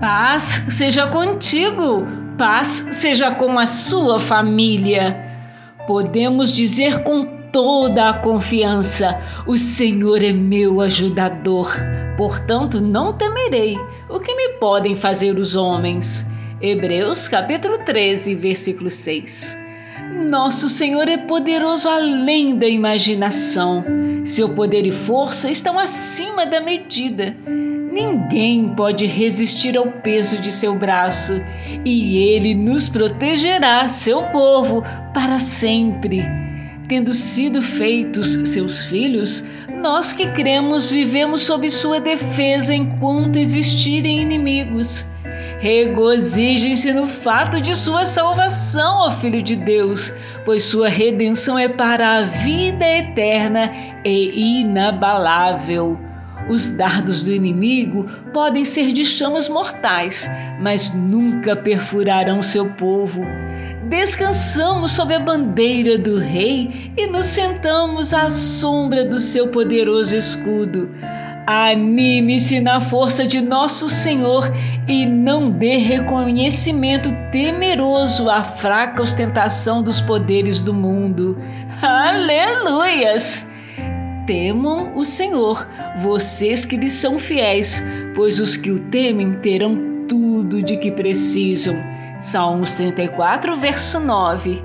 Paz seja contigo, paz seja com a sua família. Podemos dizer com toda a confiança: O Senhor é meu ajudador, portanto não temerei o que me podem fazer os homens. Hebreus capítulo 13, versículo 6. Nosso Senhor é poderoso além da imaginação. Seu poder e força estão acima da medida. Ninguém pode resistir ao peso de seu braço e ele nos protegerá, seu povo, para sempre. Tendo sido feitos seus filhos, nós que cremos vivemos sob sua defesa enquanto existirem inimigos. Regozijem-se no fato de sua salvação, ó Filho de Deus, pois sua redenção é para a vida eterna e inabalável. Os dardos do inimigo podem ser de chamas mortais, mas nunca perfurarão seu povo. Descansamos sob a bandeira do Rei e nos sentamos à sombra do seu poderoso escudo. Anime-se na força de nosso Senhor e não dê reconhecimento temeroso à fraca ostentação dos poderes do mundo. Aleluias! Temam o Senhor, vocês que lhe são fiéis, pois os que o temem terão tudo de que precisam. Salmos 34, verso 9.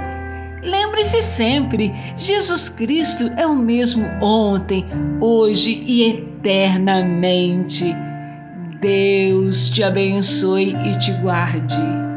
Lembre-se sempre: Jesus Cristo é o mesmo ontem, hoje e eternamente. Deus te abençoe e te guarde.